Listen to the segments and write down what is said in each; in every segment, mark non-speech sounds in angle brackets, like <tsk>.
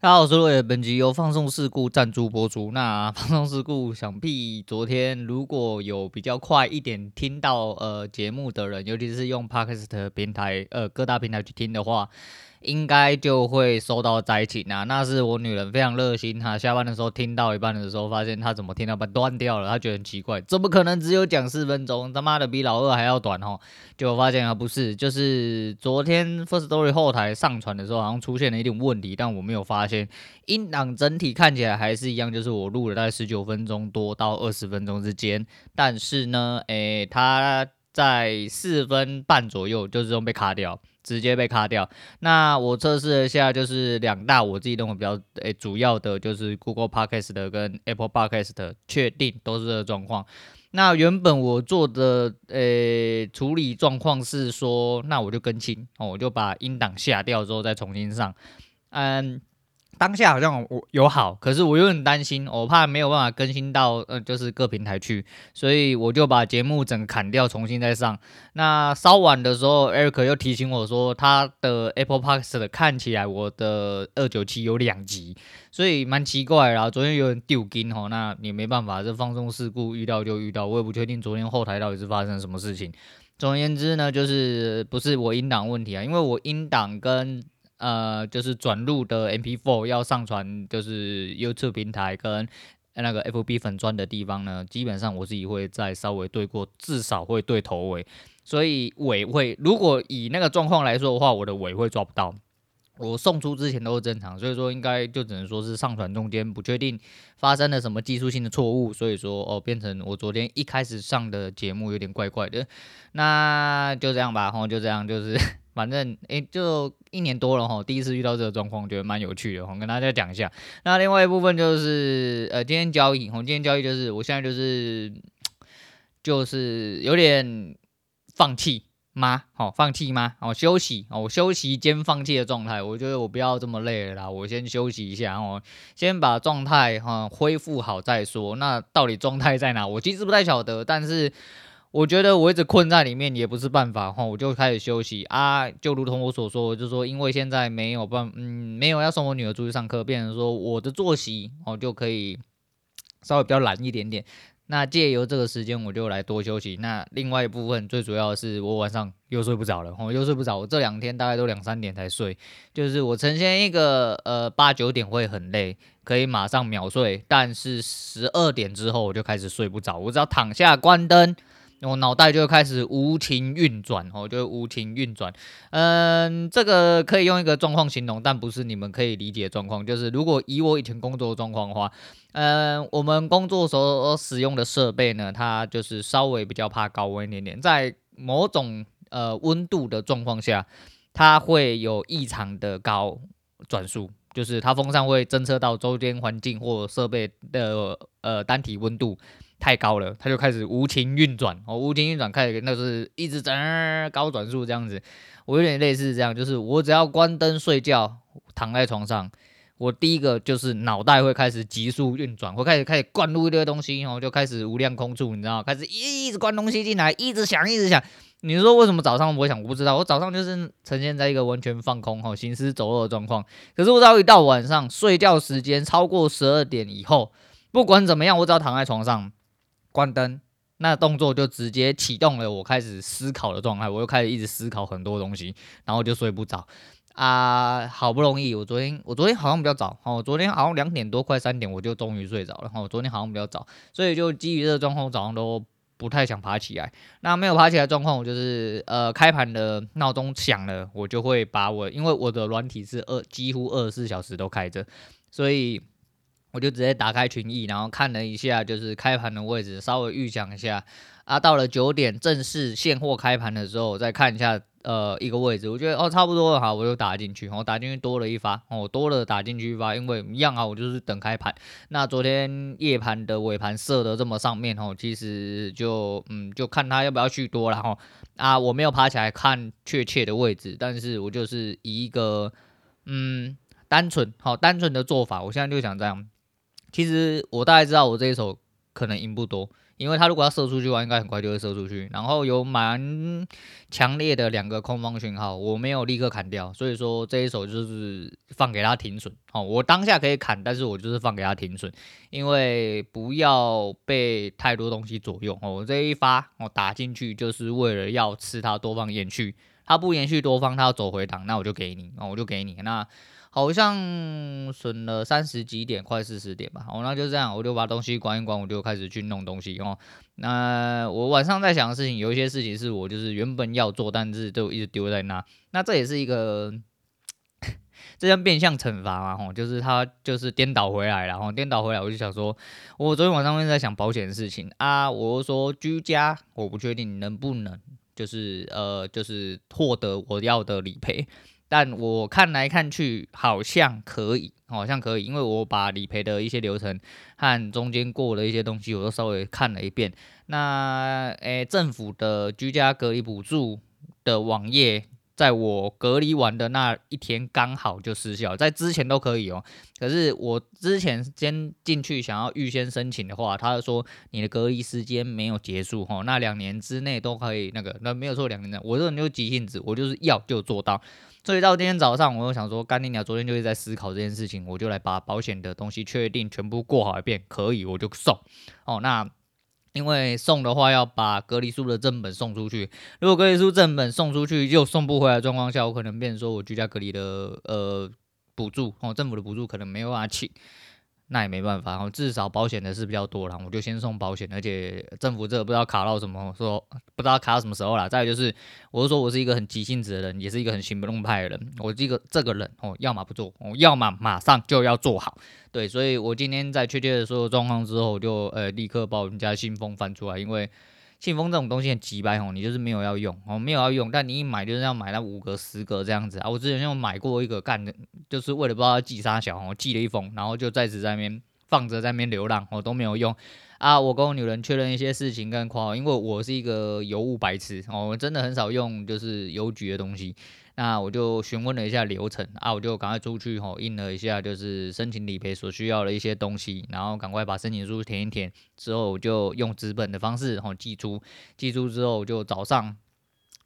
大家好，我是罗伟，本集由放送事故赞助播出。那 <laughs> 放送事故想必昨天如果有比较快一点听到呃节目的人，尤其是用 Podcast 平台呃各大平台去听的话。应该就会收到灾情啊！那是我女人非常热心，她下班的时候听到一半的时候，发现她怎么听到半断掉了，她觉得很奇怪，怎么可能只有讲四分钟？他妈的比老二还要短哦！结果发现啊，不是，就是昨天 first story 后台上传的时候，好像出现了一点问题，但我没有发现，音档整体看起来还是一样，就是我录了大概十九分钟多到二十分钟之间，但是呢，诶，它在四分半左右就这种被卡掉。直接被卡掉。那我测试了一下，就是两大我自己认为比较诶、主要的，就是 Google Podcast 跟 Apple Podcast，确定都是这个状况。那原本我做的诶、处理状况是说，那我就更新哦，我就把音档下掉之后再重新上，嗯。当下好像我有好，可是我有点担心，我怕没有办法更新到呃，就是各平台去，所以我就把节目整个砍掉，重新再上。那稍晚的时候，Eric 又提醒我说，他的 Apple Podcast 看起来我的二九七有两集，所以蛮奇怪啦。昨天有点丢筋吼，那你没办法，这放纵事故遇到就遇到，我也不确定昨天后台到底是发生什么事情。总而言之呢，就是不是我音档问题啊，因为我音档跟呃，就是转录的 MP4 要上传，就是 YouTube 平台跟那个 FB 粉砖的地方呢，基本上我自己会再稍微对过，至少会对头尾，所以尾会，如果以那个状况来说的话，我的尾会抓不到。我送出之前都是正常，所以说应该就只能说是上传中间不确定发生了什么技术性的错误，所以说哦变成我昨天一开始上的节目有点怪怪的，那就这样吧，吼就这样，就是反正诶、就一年多了吼，第一次遇到这个状况，觉得蛮有趣的，我跟大家讲一下。那另外一部分就是呃今天交易，我今天交易就是我现在就是就是有点放弃。吗？好，放弃吗？哦，休息哦，我休息兼放弃的状态。我觉得我不要这么累了啦，我先休息一下哦，先把状态哈恢复好再说。那到底状态在哪？我其实不太晓得，但是我觉得我一直困在里面也不是办法哈，我就开始休息啊。就如同我所说，我就说因为现在没有办，嗯，没有要送我女儿出去上课，变成说我的作息哦就可以稍微比较懒一点点。那借由这个时间，我就来多休息。那另外一部分，最主要的是我晚上又睡不着了，我又睡不着。我这两天大概都两三点才睡，就是我呈现一个呃八九点会很累，可以马上秒睡，但是十二点之后我就开始睡不着。我只要躺下关灯。我脑袋就开始无情运转，哦，就无情运转。嗯，这个可以用一个状况形容，但不是你们可以理解的状况。就是如果以我以前工作的状况的话，嗯，我们工作所使用的设备呢，它就是稍微比较怕高温一点点，在某种呃温度的状况下，它会有异常的高转速，就是它风扇会侦测到周边环境或设备的呃单体温度。太高了，它就开始无情运转哦，无情运转开始，那是一直在高转速这样子。我有点类似这样，就是我只要关灯睡觉，躺在床上，我第一个就是脑袋会开始急速运转，会开始开始灌入一堆东西，然后就开始无量空处，你知道？开始一直灌东西进来，一直想，一直想。你说为什么早上不会想？我不知道，我早上就是呈现在一个完全放空、哈行尸走肉的状况。可是我只要一到晚上睡觉时间超过十二点以后，不管怎么样，我只要躺在床上。关灯，那动作就直接启动了我开始思考的状态，我又开始一直思考很多东西，然后就睡不着啊。好不容易，我昨天我昨天好像比较早，哦，昨天好像两点多快三点我就终于睡着了。哦，昨天好像比较早，所以就基于这个状况，早上都不太想爬起来。那没有爬起来状况，我就是呃开盘的闹钟响了，我就会把我因为我的软体是二几乎二十四小时都开着，所以。我就直接打开群益，然后看了一下，就是开盘的位置，稍微预想一下啊。到了九点正式现货开盘的时候，我再看一下呃一个位置，我觉得哦差不多了，好，我就打进去，我打进去多了一发，哦多了打进去一发，因为一样啊，我就是等开盘。那昨天夜盘的尾盘设的这么上面哦，其实就嗯就看他要不要去多了哈啊，我没有爬起来看确切的位置，但是我就是以一个嗯单纯好单纯的做法，我现在就想这样。其实我大概知道我这一手可能赢不多。因为他如果要射出去的话，应该很快就会射出去。然后有蛮强烈的两个空方讯号，我没有立刻砍掉，所以说这一手就是放给他停损。哦，我当下可以砍，但是我就是放给他停损，因为不要被太多东西左右。哦，我这一发我打进去就是为了要吃他多方延续，他不延续多方，他要走回档，那我就给你，哦，我就给你那。好像损了三十几点，快四十点吧。哦，那就这样，我就把东西关一关，我就开始去弄东西哦。那我晚上在想的事情，有一些事情是我就是原本要做，但是都一直丢在那。那这也是一个，<laughs> 这叫变相惩罚嘛。吼，就是他就是颠倒回来了，然后颠倒回来，我就想说，我昨天晚上一直在想保险的事情啊。我说居家，我不确定能不能，就是呃，就是获得我要的理赔。但我看来看去好像可以，好像可以，因为我把理赔的一些流程和中间过的一些东西，我都稍微看了一遍。那诶、政府的居家隔离补助的网页。在我隔离完的那一天刚好就失效，在之前都可以哦。可是我之前先进去想要预先申请的话，他说你的隔离时间没有结束哦，那两年之内都可以那个，那没有错两年的。我这人就急性子，我就是要就做到。所以到今天早上，我又想说，干爹娘，昨天就是在思考这件事情，我就来把保险的东西确定全部过好一遍，可以我就送哦。那。因为送的话要把隔离书的正本送出去，如果隔离书正本送出去又送不回来的状况下，我可能变成说我居家隔离的呃补助哦，政府的补助可能没有办法请。那也没办法，至少保险的事比较多啦，我就先送保险，而且政府这个不知道卡到什么，说不知道卡到什么时候啦。再有就是，我是说我是一个很急性子的人，也是一个很行不动派的人。我这个这个人哦，要么不做，哦，要么马上就要做好。对，所以我今天在确切的所有状况之后，我就呃立刻把我们家信封翻出来，因为。信封这种东西很机掰吼，你就是没有要用哦，没有要用，但你一买就是要买那五格十格这样子啊。我之前就买过一个干的，就是为了不知道要寄啥小，我寄了一封，然后就在此在那边放着，在那边流浪，我都没有用啊。我跟我女人确认一些事情跟夸，因为我是一个邮务白痴哦，我真的很少用就是邮局的东西。那我就询问了一下流程啊，我就赶快出去吼，印了一下就是申请理赔所需要的一些东西，然后赶快把申请书填一填，之后我就用纸本的方式吼寄出，寄出之后就早上，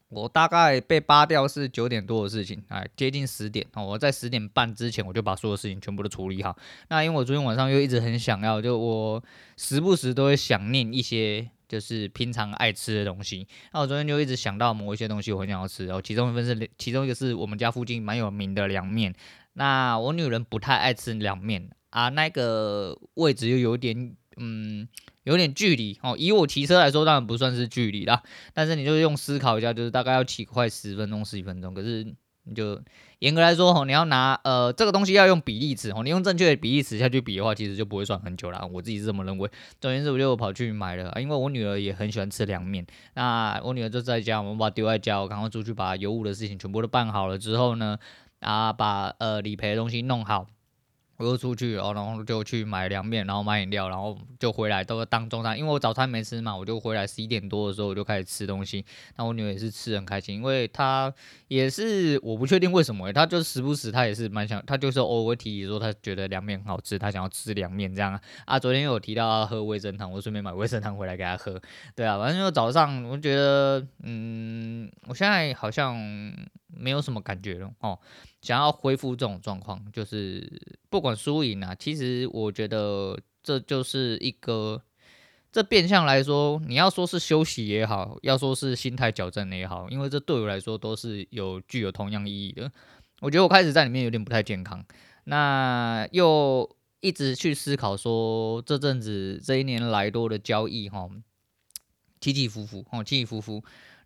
我大概被扒掉是九点多的事情，哎，接近十点哦，我在十点半之前我就把所有事情全部都处理好。那因为我昨天晚上又一直很想要，就我时不时都会想念一些。就是平常爱吃的东西，那我昨天就一直想到某一些东西，我很想要吃。然后其中一份是，其中一个是我们家附近蛮有名的凉面。那我女人不太爱吃凉面啊，那个位置又有点，嗯，有点距离哦。以我骑车来说，当然不算是距离啦。但是你就用思考一下，就是大概要骑快十分钟、十几分钟。可是。你就严格来说吼，你要拿呃这个东西要用比例尺吼，你用正确的比例尺下去比的话，其实就不会算很久啦。我自己是这么认为。总之，我就跑去买了，因为我女儿也很喜欢吃凉面。那我女儿就在家，我们把她丢在家，我赶快出去把油污的事情全部都办好了之后呢，啊把呃理赔的东西弄好。我出去，然后然后就去买凉面，然后买饮料，然后就回来都当中餐，因为我早餐没吃嘛，我就回来十一点多的时候我就开始吃东西。那我女儿也是吃很开心，因为她也是我不确定为什么，她就时不时她也是蛮想，她就是偶尔提起说她觉得凉面很好吃，她想要吃凉面这样啊。昨天有提到要喝味噌汤，我顺便买味噌汤回来给她喝。对啊，反正就早上我觉得，嗯，我现在好像没有什么感觉了哦。想要恢复这种状况，就是不管输赢啊，其实我觉得这就是一个，这变相来说，你要说是休息也好，要说是心态矫正也好，因为这对我来说都是有具有同样意义的。我觉得我开始在里面有点不太健康，那又一直去思考说，这阵子这一年来多的交易哈，起起伏伏哦，起起伏伏。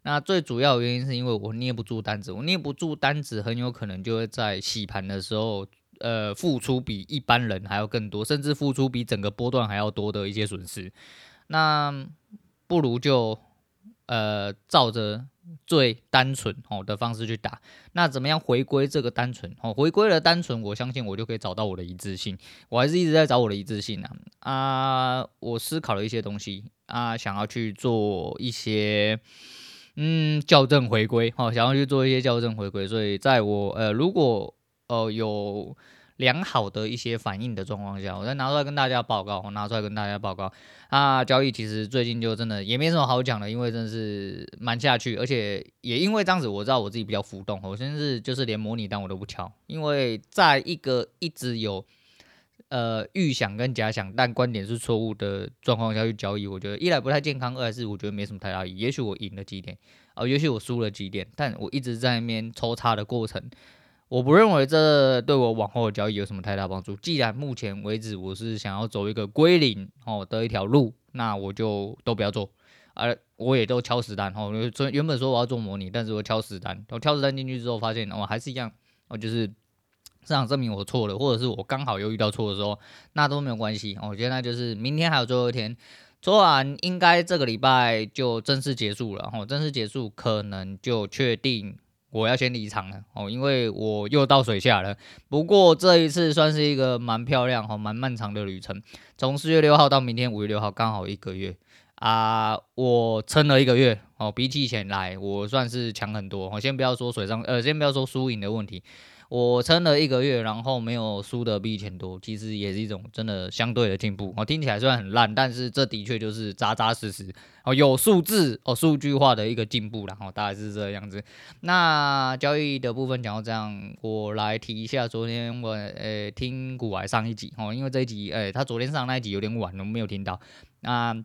那最主要的原因是因为我捏不住单子，我捏不住单子，很有可能就会在洗盘的时候，呃，付出比一般人还要更多，甚至付出比整个波段还要多的一些损失。那不如就呃照着最单纯哦的方式去打。那怎么样回归这个单纯？哦，回归了单纯，我相信我就可以找到我的一致性。我还是一直在找我的一致性啊啊！我思考了一些东西啊，想要去做一些。嗯，校正回归，好，想要去做一些校正回归，所以在我呃，如果呃有良好的一些反应的状况下，我再拿出来跟大家报告，我拿出来跟大家报告。啊，交易其实最近就真的也没什么好讲的，因为真的是蛮下去，而且也因为这样子，我知道我自己比较浮动，我甚至就是连模拟单我都不敲，因为在一个一直有呃预想跟假想，但观点是错误的状况下去交易，我觉得一来不太健康，二来是我觉得没什么太大意义。也许我赢了几点，啊、呃，也许我输了几点，但我一直在那边抽插的过程。我不认为这对我往后的交易有什么太大帮助。既然目前为止我是想要走一个归零哦的一条路，那我就都不要做。而我也都敲实单哦，原原本说我要做模拟，但是我敲实单，我敲实单进去之后发现哦还是一样，哦就是市场证明我错了，或者是我刚好又遇到错的时候，那都没有关系。我觉得那就是明天还有最后一天，昨晚应该这个礼拜就正式结束了。哦，正式结束可能就确定。我要先离场了哦，因为我又到水下了。不过这一次算是一个蛮漂亮、哈蛮漫长的旅程，从四月六号到明天五月六号，刚好一个月啊。我撑了一个月哦，比起以前来，我算是强很多。我先不要说水上，呃，先不要说输赢的问题。我撑了一个月，然后没有输的比以前多，其实也是一种真的相对的进步。我听起来虽然很烂，但是这的确就是扎扎实实哦，有数字哦，数据化的一个进步，然后大概是这样子。那交易的部分讲到这样，我来提一下昨天我呃听股癌上一集哦，因为这一集诶他昨天上那一集有点晚，我没有听到。那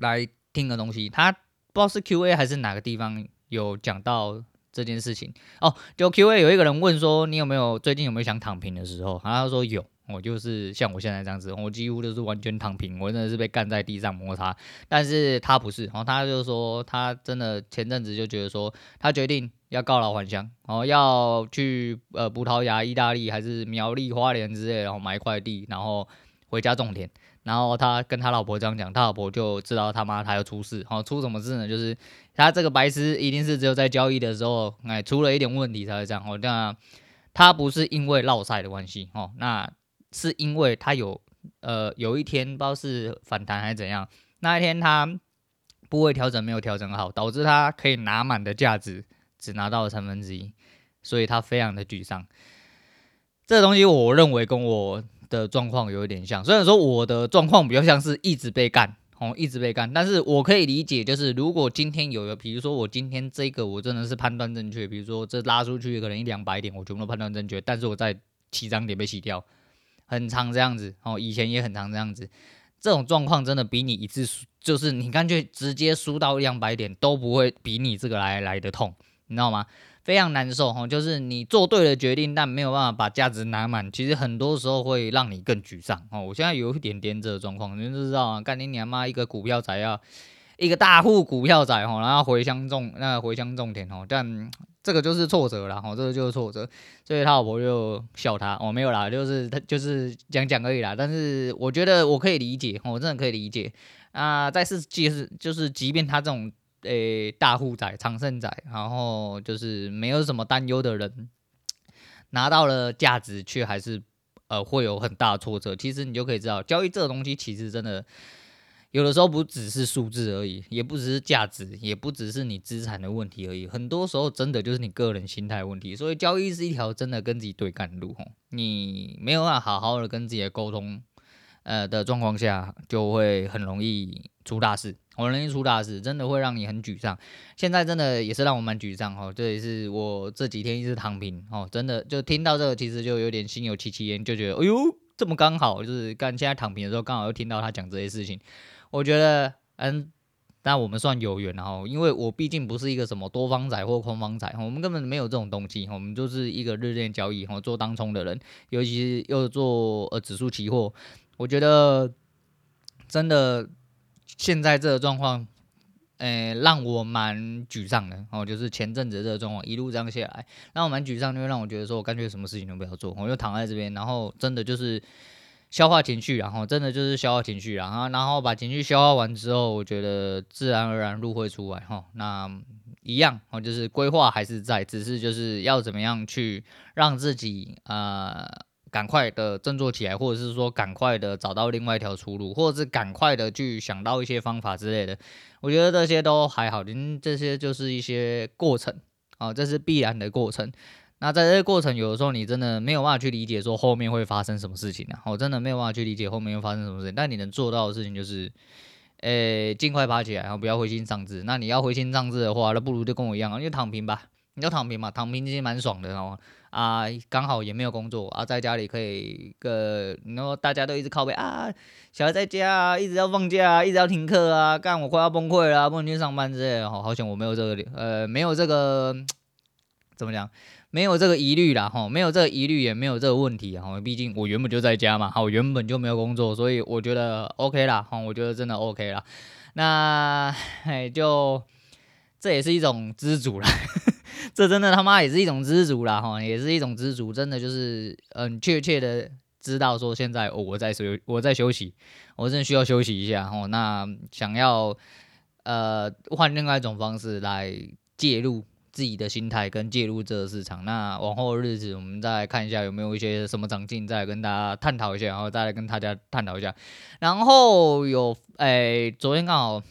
来听个东西，他不知道是 Q&A 还是哪个地方有讲到。这件事情哦，就 Q&A 有一个人问说，你有没有最近有没有想躺平的时候？然后他说有，我就是像我现在这样子，我几乎都是完全躺平，我真的是被干在地上摩擦。但是他不是，然后他就说他真的前阵子就觉得说，他决定要告老还乡，然后要去呃葡萄牙、意大利还是苗栗、花莲之类，然后买一块地，然后回家种田。然后他跟他老婆这样讲，他老婆就知道他妈他要出事，然后出什么事呢？就是他这个白痴一定是只有在交易的时候，哎，出了一点问题才会这样。哦，那他不是因为落赛的关系，哦，那是因为他有呃有一天不知道是反弹还是怎样，那一天他部位调整没有调整好，导致他可以拿满的价值只拿到了三分之一，所以他非常的沮丧。这个东西我认为跟我。的状况有一点像，虽然说我的状况比较像是一直被干，哦，一直被干，但是我可以理解，就是如果今天有个，比如说我今天这个我真的是判断正确，比如说这拉出去可能一两百点，我全部都判断正确，但是我在起涨点被洗掉，很长这样子，哦，以前也很长这样子，这种状况真的比你一次输，就是你干脆直接输到两百点都不会比你这个来来的痛，你知道吗？非常难受哈，就是你做对了决定，但没有办法把价值拿满，其实很多时候会让你更沮丧哦。我现在有一点点这个状况，你就知道啊，干你娘妈一个股票仔要一个大户股票仔哈，然后回乡种那个回乡种田哦，但这个就是挫折了哈，这个就是挫折，所以他老婆就笑他哦，没有啦，就是他就是讲讲而已啦。但是我觉得我可以理解，我真的可以理解啊。再是即是就是，即便他这种。诶、欸，大户仔、长胜仔，然后就是没有什么担忧的人，拿到了价值，却还是呃会有很大的挫折。其实你就可以知道，交易这个东西其实真的有的时候不只是数字而已，也不只是价值，也不只是你资产的问题而已。很多时候真的就是你个人心态问题。所以交易是一条真的跟自己对干的路，你没有办法好好的跟自己的沟通，呃的状况下，就会很容易出大事。我容易出大事，真的会让你很沮丧。现在真的也是让我蛮沮丧哦，这也是我这几天一直躺平哦，真的就听到这个，其实就有点心有戚戚焉，就觉得哎呦，这么刚好，就是干现在躺平的时候，刚好又听到他讲这些事情。我觉得嗯，那我们算有缘哦，因为我毕竟不是一个什么多方仔或空方仔，我们根本没有这种东西，我们就是一个日线交易哦，做当冲的人，尤其是又做呃指数期货，我觉得真的。现在这个状况，诶、让我蛮沮丧的哦。就是前阵子这个状况一路这样下来，让我蛮沮丧，就会让我觉得说我干脆什么事情都不要做，我就躺在这边，然后真的就是消化情绪，然后真的就是消化情绪，然后然后把情绪消化完之后，我觉得自然而然路会出来哈。那一样哦，就是规划还是在，只是就是要怎么样去让自己啊。呃赶快的振作起来，或者是说赶快的找到另外一条出路，或者是赶快的去想到一些方法之类的。我觉得这些都还好，因为这些就是一些过程啊，这是必然的过程。那在这个过程，有的时候你真的没有办法去理解说后面会发生什么事情啊，我真的没有办法去理解后面会发生什么事情。但你能做到的事情就是，诶、尽快爬起来，然后不要灰心丧志。那你要灰心丧志的话，那不如就跟我一样啊，你就躺平吧，你就躺平嘛，躺平其实蛮爽的，然后啊，刚好也没有工作啊，在家里可以个，然后大家都一直靠背啊，小孩在家啊，一直要放假啊，一直要停课啊，干我快要崩溃了，不能去上班之类的。好，好险我没有这个，呃，没有这个，怎么讲？没有这个疑虑啦，哈，没有这个疑虑，也没有这个问题啊，哈，毕竟我原本就在家嘛，哈，我原本就没有工作，所以我觉得 OK 啦，哈，我觉得真的 OK 啦。那，哎，就这也是一种知足啦，这真的他妈也是一种知足啦，哈，也是一种知足，真的就是，嗯，确切的知道说现在我在休，我在休息，我真的需要休息一下，哈，那想要，呃，换另外一种方式来介入。自己的心态跟介入这个市场，那往后日子我们再看一下有没有一些什么长进，再跟大家探讨一下，然后再来跟大家探讨一下。然后有哎、昨天刚好，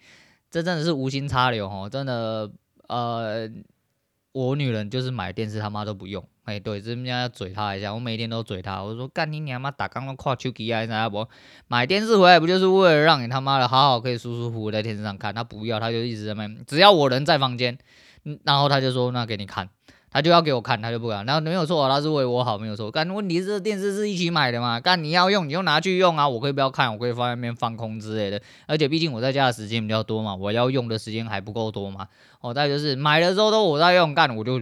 <laughs> 这真的是无心插柳哦，真的呃，我女人就是买电视他妈都不用，哎、欸，对，这边要嘴她一下，我每天都嘴她，我说干你娘妈打刚刚跨秋吉啊，啥不？买电视回来不就是为了让你他妈的好好可以舒舒服服在电视上看？她不要，她就一直在那，只要我人在房间。然后她就说：“那给你看，他就要给我看，他就不敢。然后没有错，他是为我好，没有错。但问题是，电视是一起买的嘛？干你要用，你就拿去用啊！我可以不要看，我可以放在那边放空之类的。而且毕竟我在家的时间比较多嘛，我要用的时间还不够多嘛。哦，再就是买了之后都我在用，干我就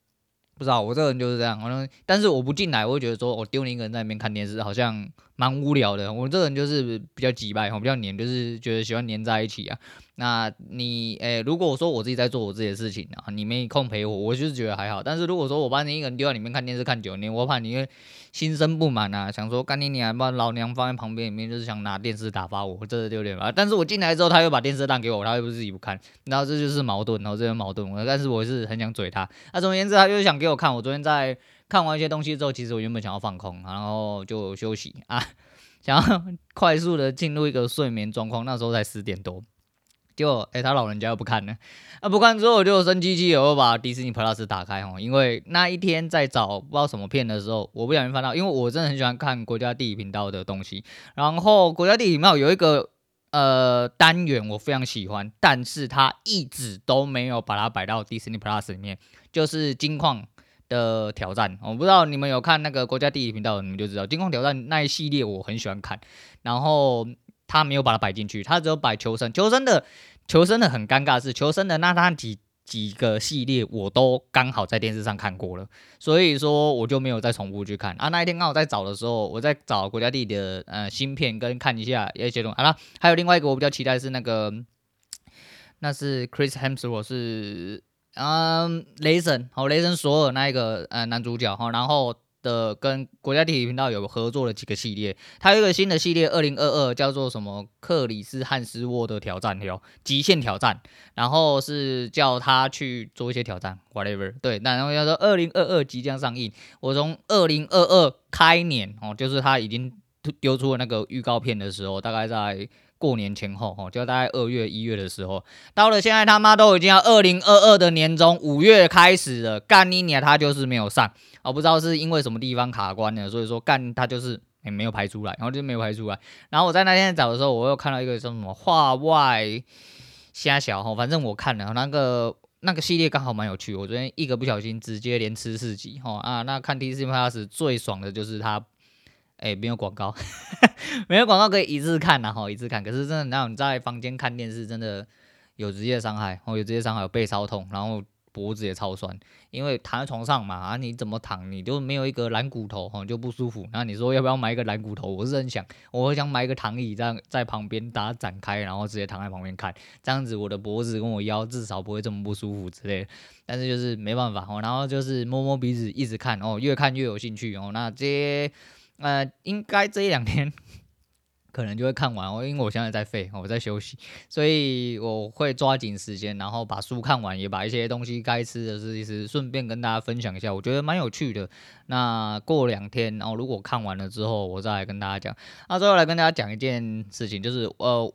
<tsk> 不知道，我这个人就是这样。反正但是我不进来，我会觉得说我丢你一个人在那边看电视，好像蛮无聊的。我这个人就是比较急败，比较黏，就是觉得喜欢黏在一起啊。”那你诶、如果我说我自己在做我自己的事情啊，你没空陪我，我就是觉得还好。但是如果说我把你一个人丢在里面看电视看久，你我怕你会心生不满啊，想说干你娘，把老娘放在旁边里面，就是想拿电视打发我，这是有点啊。但是我进来之后，他又把电视让给我，他又不是自己不看，然后这就是矛盾，然后这是矛盾。但是我是很想嘴他。那总而言之，他就是想给我看。我昨天在看完一些东西之后，其实我原本想要放空，然后就休息啊，<laughs> 想要快速的进入一个睡眠状况。那时候才十点多。就哎、欸，他老人家又不看呢，啊不看之后我就生气气，我又把迪士尼 Plus 打开哦，因为那一天在找不知道什么片的时候，我不小心翻到，因为我真的很喜欢看国家地理频道的东西，然后国家地理频道有一个呃单元我非常喜欢，但是他一直都没有把它摆到迪士尼 Plus 里面，就是金矿的挑战，我不知道你们有看那个国家地理频道，你们就知道金矿挑战那一系列我很喜欢看，然后。他没有把它摆进去，他只有摆求生。求生的，求生的很尴尬是求生的那他几几个系列我都刚好在电视上看过了，所以说我就没有再重复去看啊。那一天刚好在找的时候，我在找国家地理的呃新片跟看一下一些东西。好了，还有另外一个我比较期待是那个，那是 Chris Hemsworth 是嗯雷神好雷神索尔那一个呃男主角哈，然后。的跟国家地理频道有合作的几个系列，它有一个新的系列，二零二二叫做什么克里斯汉斯沃的挑战哟，极限挑战，然后是叫他去做一些挑战，whatever，对，那然后要说二零二二即将上映，我从二零二二开年哦，就是他已经丢出了那个预告片的时候，大概在。过年前后，哈，就大概二月、一月的时候，到了现在他妈都已经要二零二二的年中五月开始了，干你娘，他就是没有上，我不知道是因为什么地方卡关了，所以说干他就是也、没有排出来，然后就没有排出来。然后我在那天找的时候，我又看到一个叫什么画外瞎小哈，反正我看了那个那个系列刚好蛮有趣，我昨天一个不小心直接连吃四集哈啊，那看 Disney Plus 最爽的就是他。哎、欸，没有广告，<laughs> 没有广告可以一次看呐，哈，一次看。可是真的，那种在房间看电视，真的有职业伤害，哦，有职业伤害，有背超痛，然后脖子也超酸，因为躺在床上嘛，啊，你怎么躺，你就没有一个懒骨头，哈，就不舒服。那你说要不要买一个懒骨头？我是很想，我想买一个躺椅，这样在旁边把它展开，然后直接躺在旁边看，这样子我的脖子跟我腰至少不会这么不舒服之类的。但是就是没办法，哦，然后就是摸摸鼻子，一直看，哦，越看越有兴趣，哦，那这些。呃，应该这一两天 <laughs> 可能就会看完哦，因为我现在在废，我在休息，所以我会抓紧时间，然后把书看完，也把一些东西该吃的吃一吃顺便跟大家分享一下，我觉得蛮有趣的。那过两天，然后如果看完了之后，我再来跟大家讲。那最后来跟大家讲一件事情，就是呃，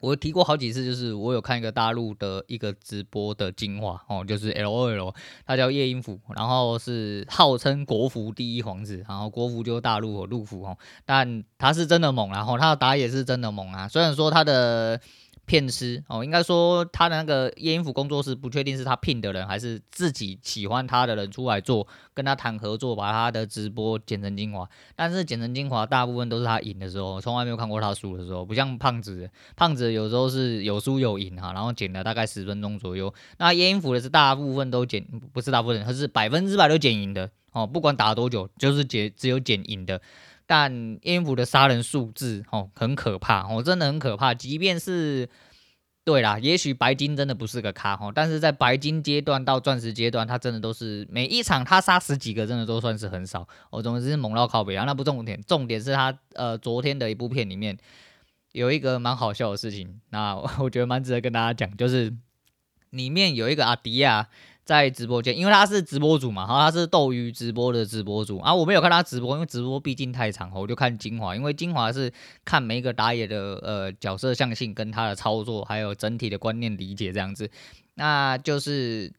我提过好几次，就是我有看一个大陆的一个直播的精华哦，就是 LOL，他叫叶英福，然后是号称国服第一皇子，然后国服就是大陆和陆服哦，但他是真的猛，然后他的打野是真的猛啊，虽然说他的。骗师哦，应该说他的那个叶英福工作室不确定是他聘的人还是自己喜欢他的人出来做，跟他谈合作，把他的直播剪成精华。但是剪成精华大部分都是他赢的时候，从来没有看过他输的时候，不像胖子，胖子有时候是有输有赢哈，然后剪了大概十分钟左右。那叶英福的是大部分都剪，不是大部分，他是百分之百都剪赢的哦，不管打多久，就是剪只有剪赢的。但英福的杀人数字哦很可怕哦，真的很可怕。即便是对啦，也许白金真的不是个咖哦，但是在白金阶段到钻石阶段，他真的都是每一场他杀十几个，真的都算是很少哦。总之是猛到靠北啊，那不重点，重点是他呃昨天的一部片里面有一个蛮好笑的事情，那我觉得蛮值得跟大家讲，就是里面有一个阿迪亚。在直播间，因为他是直播主嘛，然后他是斗鱼直播的直播主啊，我没有看他直播，因为直播毕竟太长，我就看精华，因为精华是看每一个打野的呃角色象性跟他的操作，还有整体的观念理解这样子，那就是。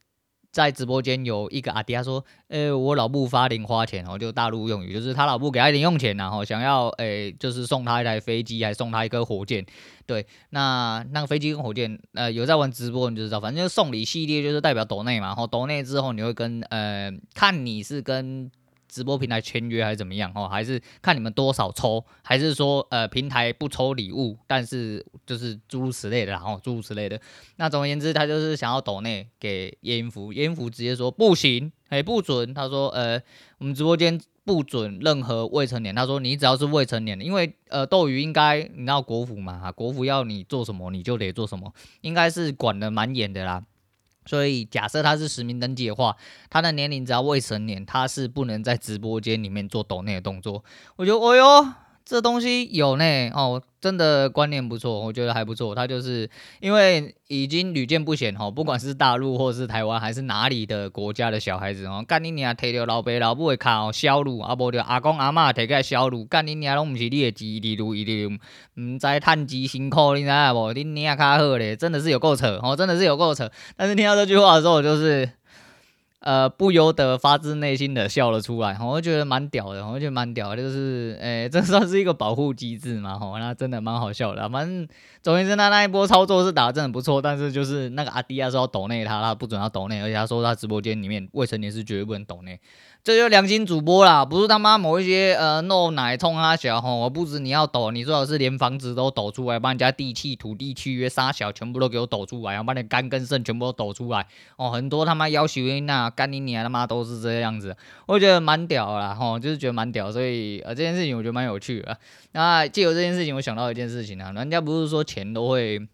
在直播间有一个阿迪他说：“诶、我老婆发零花钱哦，就大陆用语，就是他老婆给他零用钱，然后想要诶、就是送他一台飞机，还送他一个火箭。对，那那个飞机跟火箭，呃，有在玩直播你就知道，反正就送礼系列就是代表抖内嘛，然后抖内之后你会跟呃，看你是跟。”直播平台签约还是怎么样哦？还是看你们多少抽，还是说呃平台不抽礼物，但是就是诸如此类的，然后诸如此类的。那总而言之，他就是想要抖内给叶英福，叶英福直接说不行，哎不准。他说呃我们直播间不准任何未成年。他说你只要是未成年的，因为呃斗鱼应该你知道国服嘛，国服要你做什么你就得做什么，应该是管的蛮严的啦。所以，假设他是实名登记的话，他的年龄只要未成年，他是不能在直播间里面做抖内的动作。我觉得，哦哟。这东西有呢哦，真的观念不错，我觉得还不错。他就是因为已经屡见不鲜哈，不管是大陆或是台湾还是哪里的国家的小孩子哦，干你娘提着老爸老母的卡哦，销路啊不就阿公阿嬷提个销路，干你娘拢不是你的钱，一路一路唔知叹几辛苦，你知道不？你娘卡好嘞，真的是有够扯哦，真的是有够扯。但是听到这句话的时候，我就是。呃，不由得发自内心的笑了出来，我觉得蛮屌的，我觉得蛮屌的，就是，诶、欸，这算是一个保护机制嘛，吼，那真的蛮好笑的。反正总而言之，他那一波操作是打得真的不错，但是就是那个阿迪亚说要抖内他，他不准他抖内，而且他说他直播间里面未成年是绝对不能抖内。这就良心主播啦，不是他妈某一些呃弄奶冲他小吼，我不止你要抖，你最好是连房子都抖出来，把人家地契、土地契约、沙小全部都给我抖出来，然后把你肝跟肾全部都抖出来哦，很多他妈要求那干你娘他妈都是这样子，我觉得蛮屌啦吼，就是觉得蛮屌，所以呃这件事情我觉得蛮有趣的。那借由这件事情，我想到一件事情啊，人家不是说钱都会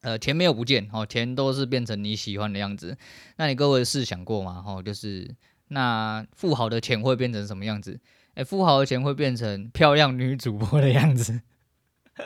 呃钱没有不见哦，钱都是变成你喜欢的样子，那你各位试想过吗？吼，就是。那富豪的钱会变成什么样子？哎、富豪的钱会变成漂亮女主播的样子。<laughs>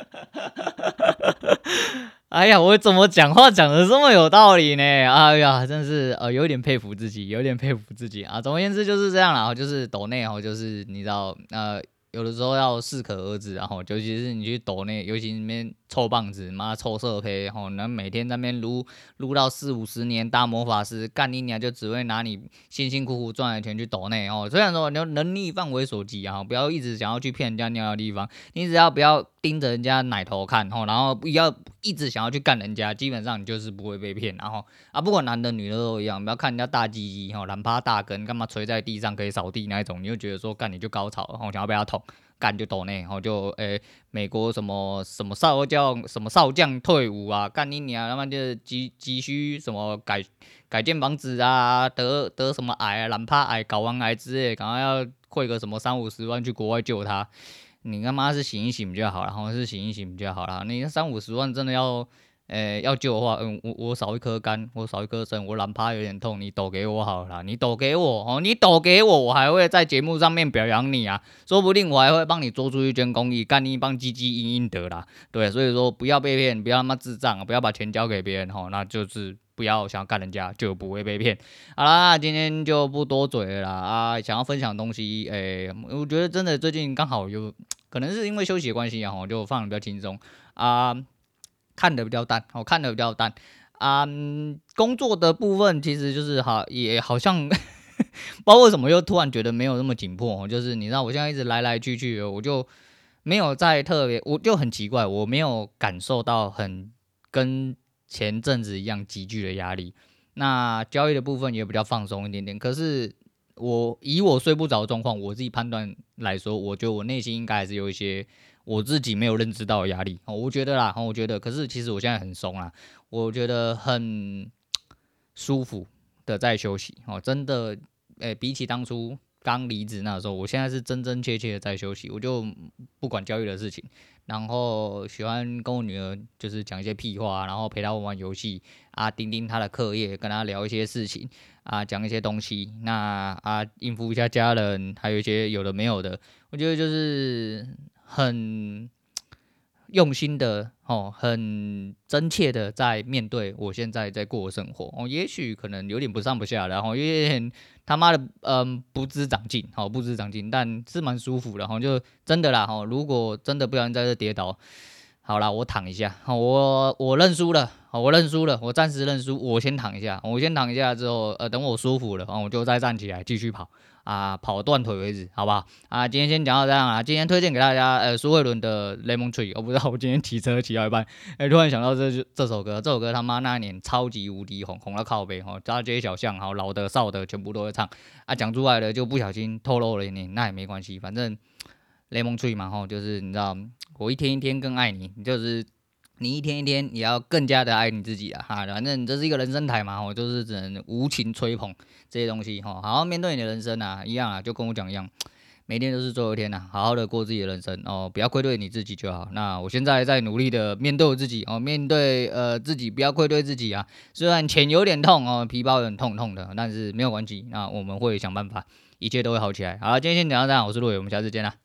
哎呀，我怎么讲话讲的这么有道理呢？哎呀，真是呃，有点佩服自己，有点佩服自己啊。总而言之就是这样啦，就是抖内哦，就是你知道呃。有的时候要适可而止，然后尤其是你去抖内，尤其那边臭棒子，妈臭色胚，然后能每天在那边撸撸到四五十年大魔法师，干你娘就只会拿你辛辛苦苦赚的钱去抖内哦。虽然说你能力范围所及啊，不要一直想要去骗人家尿的地方，你只要不要盯着人家奶头看，然后不要一直想要去干人家，基本上你就是不会被骗。然后啊，不管男的女的都一样，不要看人家大鸡鸡，哈，懒趴大根，干嘛垂在地上可以扫地那一种，你就觉得说干你就高潮，然后想要被他捅。干就抖内，然后就诶、美国什么什么少将什么少将退伍啊，干你娘，他妈就急急需什么改改建房子啊，得得什么癌啊，懒怕癌，睾丸癌之类，赶快要汇个什么三五十万去国外救他，你他妈是醒一醒比较好，然后是醒一醒比较好啦，你三五十万真的要。诶、要救的话，嗯，我我少一颗肝，我少一颗肾，我懒趴有点痛，你抖给我好了，你抖给我哦，你抖给我，我还会在节目上面表扬你啊，说不定我还会帮你做出一捐公益，干你一帮积积阴阴德啦，对，所以说不要被骗，不要他妈智障，不要把钱交给别人吼，那就是不要想要干人家，就不会被骗。好啦，今天就不多嘴了啊，想要分享东西，诶、我觉得真的最近刚好有可能是因为休息的关系啊，就放的比较轻松啊。看得比较淡，我看的比较淡啊、嗯。工作的部分其实就是好，也好像 <laughs> 包括什么又突然觉得没有那么紧迫，就是你知道我现在一直来来去去，我就没有再特别，我就很奇怪，我没有感受到很跟前阵子一样急剧的压力。那交易的部分也比较放松一点点，可是。我以我睡不着的状况，我自己判断来说，我觉得我内心应该还是有一些我自己没有认知到压力。哦，我觉得啦，我觉得，可是其实我现在很松啦，我觉得很舒服的在休息。哦，真的，诶，比起当初。刚离职那时候，我现在是真真切切的在休息，我就不管交易的事情，然后喜欢跟我女儿就是讲一些屁话，然后陪她玩玩游戏啊，盯盯她的课业，跟她聊一些事情啊，讲一些东西，那啊应付一下家人，还有一些有的没有的，我觉得就是很。用心的哦，很真切的在面对我现在在过的生活哦，也许可能有点不上不下，然后有点他妈的嗯不知长进，好不知长进，但是蛮舒服的，然后就真的啦，哈，如果真的不小心在这跌倒。好啦，我躺一下，好我我认输了，我认输了，我暂时认输，我先躺一下，我先躺一下之后，呃，等我舒服了，我就再站起来继续跑，啊，跑断腿为止，好不好？啊，今天先讲到这样啊，今天推荐给大家，呃，苏慧伦的《Lemon Tree》，我不知道我今天骑车骑到一半，哎、突然想到这这首歌，这首歌他妈那年超级无敌红，红到靠背，哦，大街小巷，好老的少的全部都会唱，啊，讲出来了就不小心透露了一点，那也没关系，反正。Lemon Tree 嘛，吼，就是你知道，我一天一天更爱你，就是你一天一天也要更加的爱你自己啊，哈，反正你这是一个人生台嘛，我就是只能无情吹捧这些东西，哈，好好面对你的人生啊，一样啊，就跟我讲一样，每天都是最后一天呐，好好的过自己的人生哦，不要愧对你自己就好。那我现在在努力的面对我自己哦，面对呃自己，不要愧对自己啊。虽然钱有点痛哦，皮包有点痛痛的，但是没有关系，那我们会想办法，一切都会好起来。好，今天先讲到这样，我是陆伟，我们下次见啦。